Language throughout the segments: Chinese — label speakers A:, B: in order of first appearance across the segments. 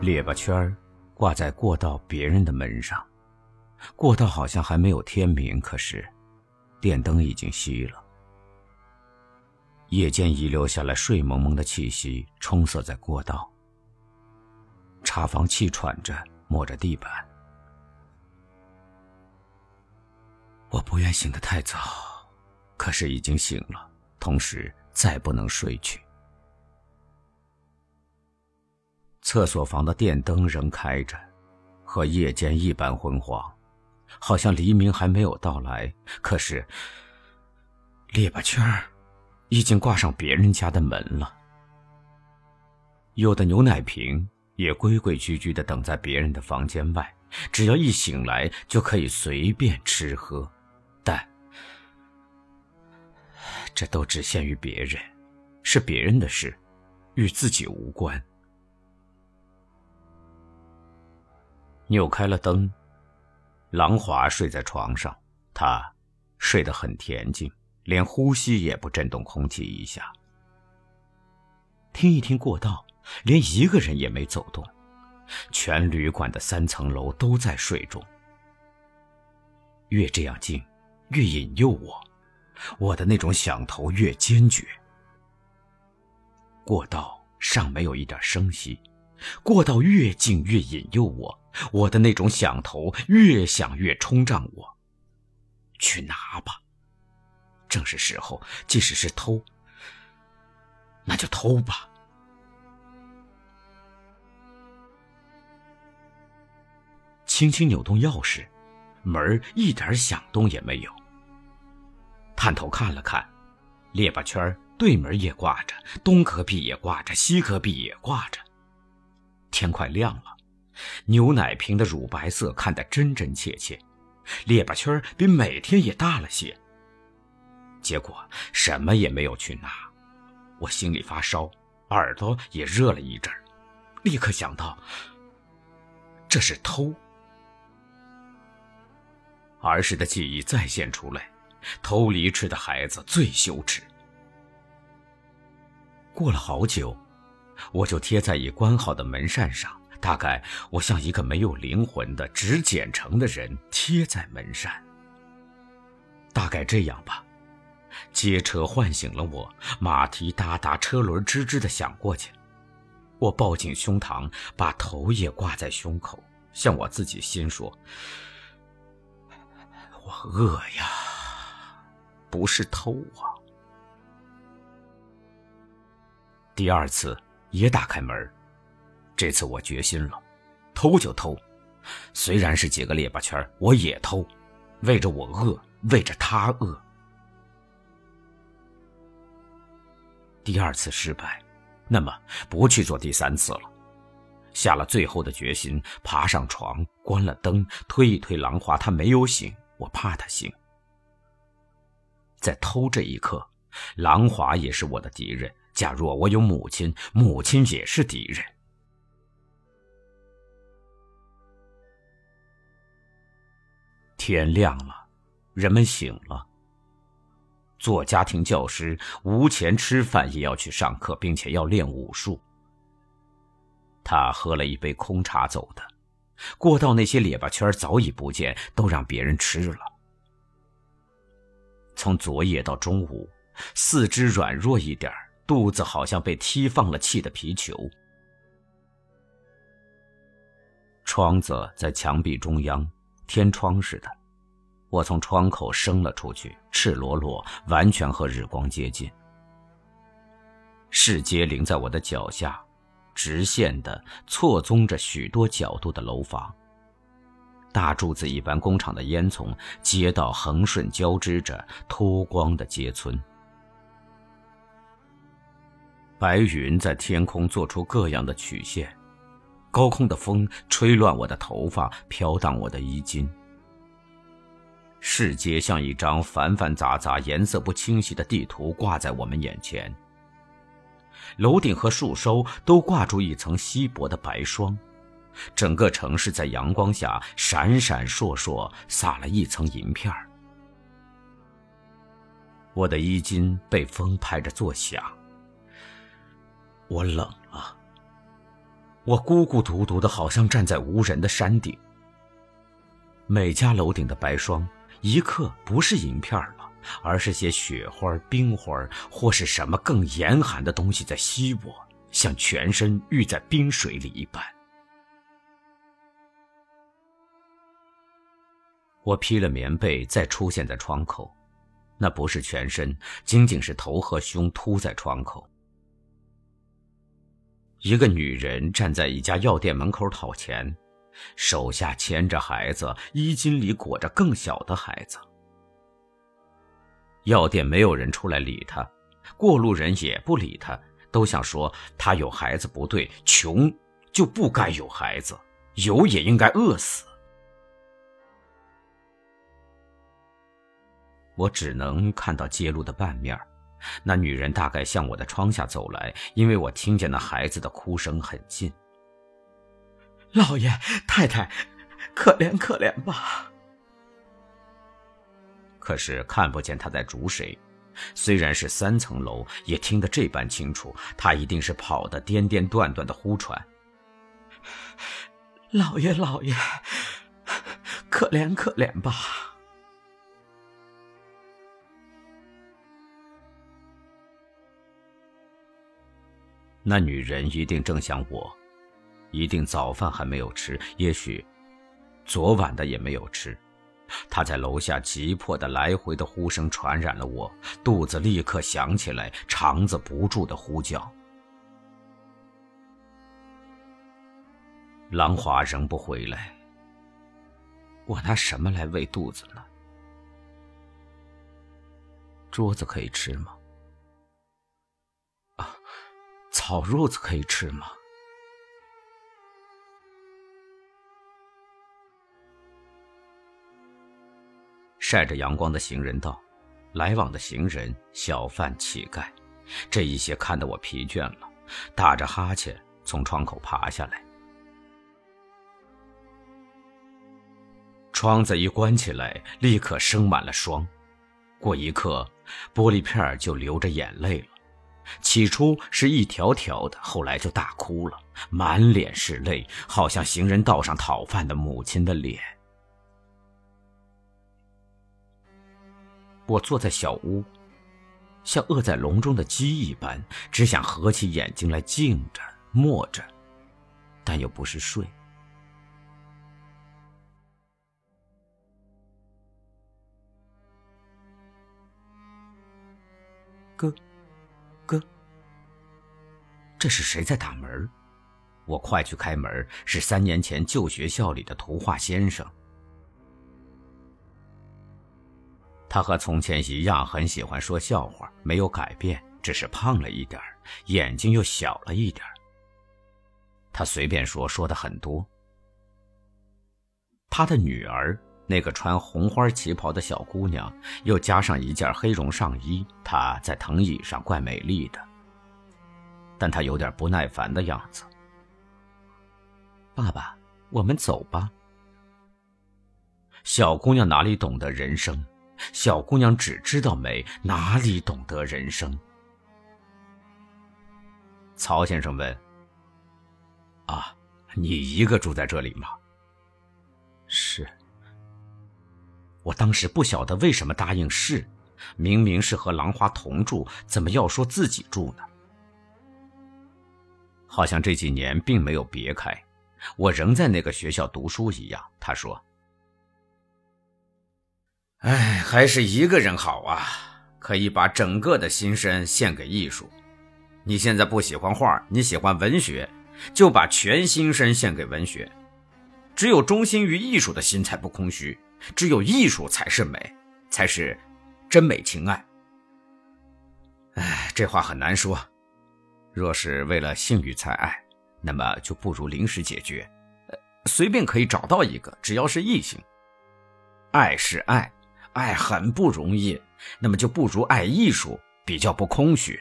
A: 列巴圈儿挂在过道别人的门上，过道好像还没有天明，可是电灯已经熄了。夜间遗留下来睡蒙蒙的气息，充塞在过道。茶房气喘着，摸着地板。我不愿醒得太早，可是已经醒了，同时再不能睡去。厕所房的电灯仍开着，和夜间一般昏黄，好像黎明还没有到来。可是，列巴圈已经挂上别人家的门了。有的牛奶瓶也规规矩矩的等在别人的房间外，只要一醒来就可以随便吃喝。但这都只限于别人，是别人的事，与自己无关。扭开了灯，郎华睡在床上，他睡得很恬静，连呼吸也不震动空气一下。听一听过道，连一个人也没走动，全旅馆的三层楼都在睡中。越这样静，越引诱我，我的那种想头越坚决。过道尚没有一点声息，过道越静越引诱我。我的那种想头越想越冲胀我。去拿吧，正是时候。即使是偷，那就偷吧。轻轻扭动钥匙，门一点响动也没有。探头看了看，列巴圈对门也挂着，东隔壁也挂着，西隔壁也挂着。天快亮了。牛奶瓶的乳白色看得真真切切，列巴圈比每天也大了些。结果什么也没有去拿，我心里发烧，耳朵也热了一阵立刻想到这是偷。儿时的记忆再现出来，偷梨吃的孩子最羞耻。过了好久，我就贴在已关好的门扇上。大概我像一个没有灵魂的纸剪成的人贴在门上。大概这样吧。街车唤醒了我，马蹄哒哒，车轮吱吱的响过去。我抱紧胸膛，把头也挂在胸口，向我自己心说：“我饿呀，不是偷啊。”第二次也打开门。这次我决心了，偷就偷，虽然是几个列巴圈，我也偷，为着我饿，为着他饿。第二次失败，那么不去做第三次了。下了最后的决心，爬上床，关了灯，推一推狼华，他没有醒，我怕他醒。在偷这一刻，狼华也是我的敌人。假若我有母亲，母亲也是敌人。天亮了，人们醒了。做家庭教师，无钱吃饭也要去上课，并且要练武术。他喝了一杯空茶走的，过道那些列巴圈早已不见，都让别人吃了。从昨夜到中午，四肢软弱一点，肚子好像被踢放了气的皮球。窗子在墙壁中央，天窗似的。我从窗口伸了出去，赤裸裸，完全和日光接近。世界临在我的脚下，直线的错综着许多角度的楼房。大柱子一般工厂的烟囱，街道横顺交织着脱光的街村。白云在天空做出各样的曲线，高空的风吹乱我的头发，飘荡我的衣襟。世界像一张繁繁杂杂、颜色不清晰的地图挂在我们眼前。楼顶和树梢都挂住一层稀薄的白霜，整个城市在阳光下闪闪烁烁，撒了一层银片儿我的衣襟被风拍着作响，我冷了，我孤孤独独的，好像站在无人的山顶。每家楼顶的白霜，一刻不是银片了，而是些雪花、冰花，或是什么更严寒的东西在吸我，像全身浴在冰水里一般。我披了棉被，再出现在窗口，那不是全身，仅仅是头和胸凸在窗口。一个女人站在一家药店门口讨钱，手下牵着孩子，衣襟里裹着更小的孩子。药店没有人出来理她，过路人也不理她，都想说她有孩子不对，穷就不该有孩子，有也应该饿死。我只能看到街路的半面那女人大概向我的窗下走来，因为我听见那孩子的哭声很近。
B: 老爷太太，可怜可怜吧！
A: 可是看不见他在逐谁，虽然是三层楼，也听得这般清楚。他一定是跑得颠颠断断的呼喘。
B: 老爷老爷，可怜可怜吧！
A: 那女人一定正像我，一定早饭还没有吃，也许昨晚的也没有吃。她在楼下急迫的来回的呼声传染了我，肚子立刻响起来，肠子不住的呼叫。郎华仍不回来，我拿什么来喂肚子呢？桌子可以吃吗？烤褥子可以吃吗？晒着阳光的行人道，来往的行人、小贩、乞丐，这一些看得我疲倦了，打着哈欠从窗口爬下来。窗子一关起来，立刻生满了霜，过一刻，玻璃片就流着眼泪了。起初是一条条的，后来就大哭了，满脸是泪，好像行人道上讨饭的母亲的脸。我坐在小屋，像饿在笼中的鸡一般，只想合起眼睛来静着、默着，但又不是睡。哥。这是谁在打门？我快去开门，是三年前旧学校里的图画先生。他和从前一样，很喜欢说笑话，没有改变，只是胖了一点眼睛又小了一点他随便说，说的很多。他的女儿。那个穿红花旗袍的小姑娘，又加上一件黑绒上衣，她在藤椅上怪美丽的，但他有点不耐烦的样子。爸爸，我们走吧。小姑娘哪里懂得人生？小姑娘只知道美，哪里懂得人生？曹先生问：“啊，你一个住在这里吗？”是。我当时不晓得为什么答应是，明明是和兰花同住，怎么要说自己住呢？好像这几年并没有别开，我仍在那个学校读书一样。他说：“哎，还是一个人好啊，可以把整个的心身献给艺术。你现在不喜欢画，你喜欢文学，就把全心身献给文学。只有忠心于艺术的心才不空虚。”只有艺术才是美，才是真美情爱。哎，这话很难说。若是为了性欲才爱，那么就不如临时解决，随便可以找到一个，只要是异性。爱是爱，爱很不容易，那么就不如爱艺术，比较不空虚。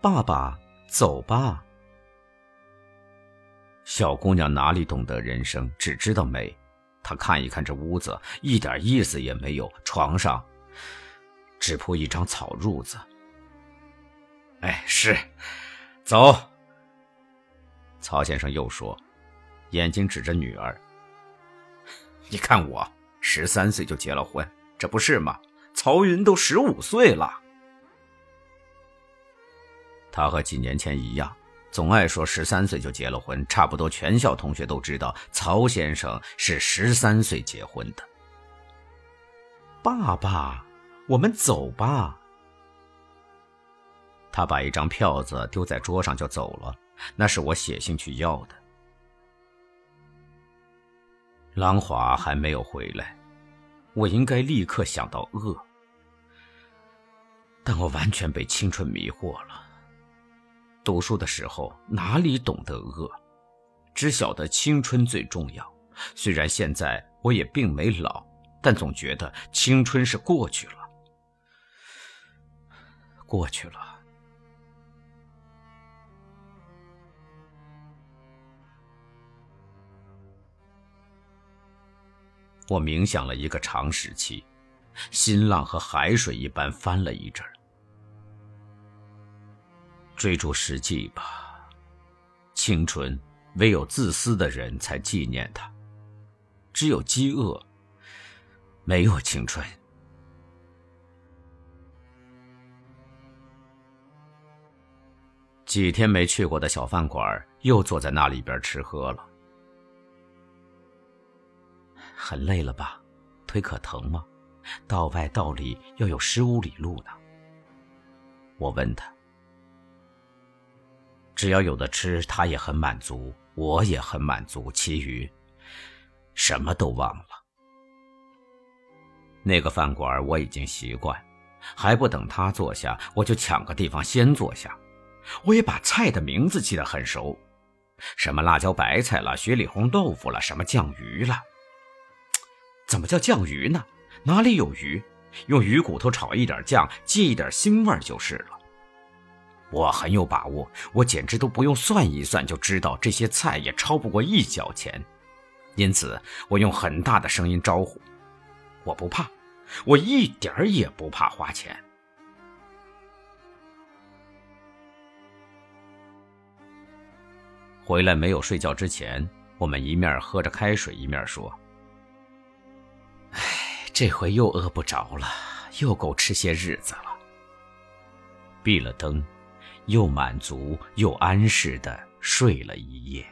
A: 爸爸，走吧。小姑娘哪里懂得人生，只知道美。她看一看这屋子，一点意思也没有。床上只铺一张草褥子。哎，是，走。曹先生又说，眼睛指着女儿：“你看我十三岁就结了婚，这不是吗？曹云都十五岁了。”他和几年前一样，总爱说十三岁就结了婚。差不多全校同学都知道，曹先生是十三岁结婚的。
B: 爸爸，我们走吧。
A: 他把一张票子丢在桌上就走了，那是我写信去要的。郎华还没有回来，我应该立刻想到恶，但我完全被青春迷惑了。读书的时候哪里懂得恶，只晓得青春最重要。虽然现在我也并没老，但总觉得青春是过去了，过去了。我冥想了一个长时期，新浪和海水一般翻了一阵儿。追逐实际吧，青春唯有自私的人才纪念它，只有饥饿，没有青春。几天没去过的小饭馆，又坐在那里边吃喝了。很累了吧？腿可疼吗？道外道里要有十五里路呢。我问他。只要有的吃，他也很满足，我也很满足，其余什么都忘了。那个饭馆我已经习惯，还不等他坐下，我就抢个地方先坐下。我也把菜的名字记得很熟，什么辣椒白菜了，雪里红豆腐了，什么酱鱼了。怎么叫酱鱼呢？哪里有鱼？用鱼骨头炒一点酱，借一点腥味就是了。我很有把握，我简直都不用算一算就知道这些菜也超不过一角钱，因此我用很大的声音招呼：“我不怕，我一点儿也不怕花钱。”回来没有睡觉之前，我们一面喝着开水，一面说。这回又饿不着了，又够吃些日子了。闭了灯，又满足又安适的睡了一夜。